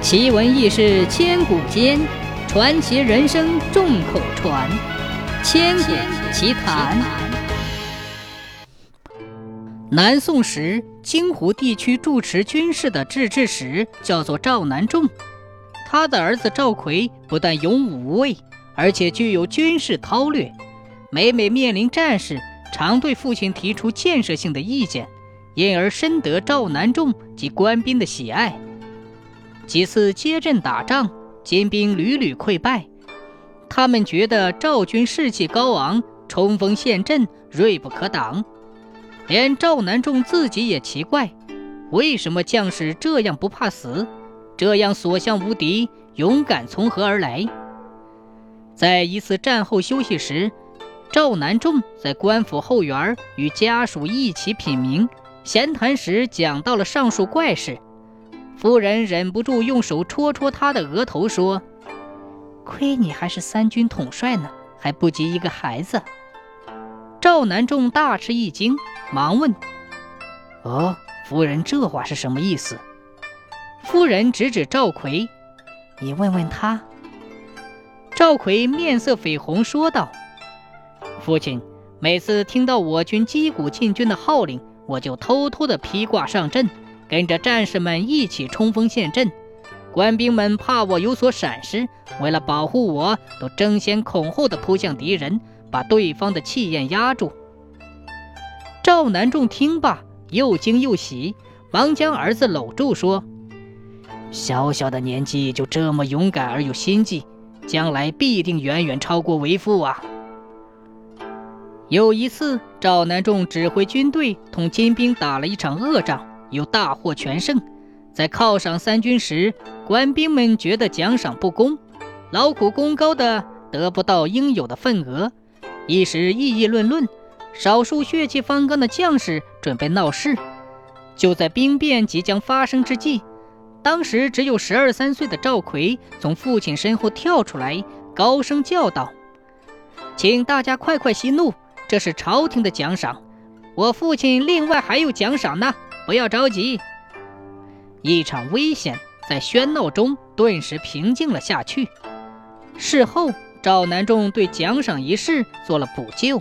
奇闻异事千古间，传奇人生众口传。千古奇谈。南宋时，京湖地区主持军事的制置使叫做赵南仲。他的儿子赵奎不但勇武无畏，而且具有军事韬略。每每面临战事，常对父亲提出建设性的意见，因而深得赵南仲及官兵的喜爱。几次接阵打仗，金兵屡屡溃败，他们觉得赵军士气高昂，冲锋陷阵，锐不可挡。连赵南仲自己也奇怪，为什么将士这样不怕死，这样所向无敌，勇敢从何而来？在一次战后休息时，赵南仲在官府后园与家属一起品茗，闲谈时讲到了上述怪事。夫人忍不住用手戳戳他的额头，说：“亏你还是三军统帅呢，还不及一个孩子。”赵南仲大吃一惊，忙问：“哦，夫人这话是什么意思？”夫人指指赵奎：“你问问他。”赵奎面色绯红，说道：“父亲，每次听到我军击鼓进军的号令，我就偷偷的披挂上阵。”跟着战士们一起冲锋陷阵，官兵们怕我有所闪失，为了保护我，都争先恐后的扑向敌人，把对方的气焰压住。赵南仲听罢，又惊又喜，忙将儿子搂住，说：“小小的年纪就这么勇敢而有心计，将来必定远远超过为父啊！”有一次，赵南仲指挥军队同金兵打了一场恶仗。又大获全胜，在犒赏三军时，官兵们觉得奖赏不公，劳苦功高的得不到应有的份额，一时议议论论。少数血气方刚的将士准备闹事。就在兵变即将发生之际，当时只有十二三岁的赵奎从父亲身后跳出来，高声叫道：“请大家快快息怒，这是朝廷的奖赏，我父亲另外还有奖赏呢。”不要着急，一场危险在喧闹中顿时平静了下去。事后，赵南仲对奖赏仪式做了补救。